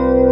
you.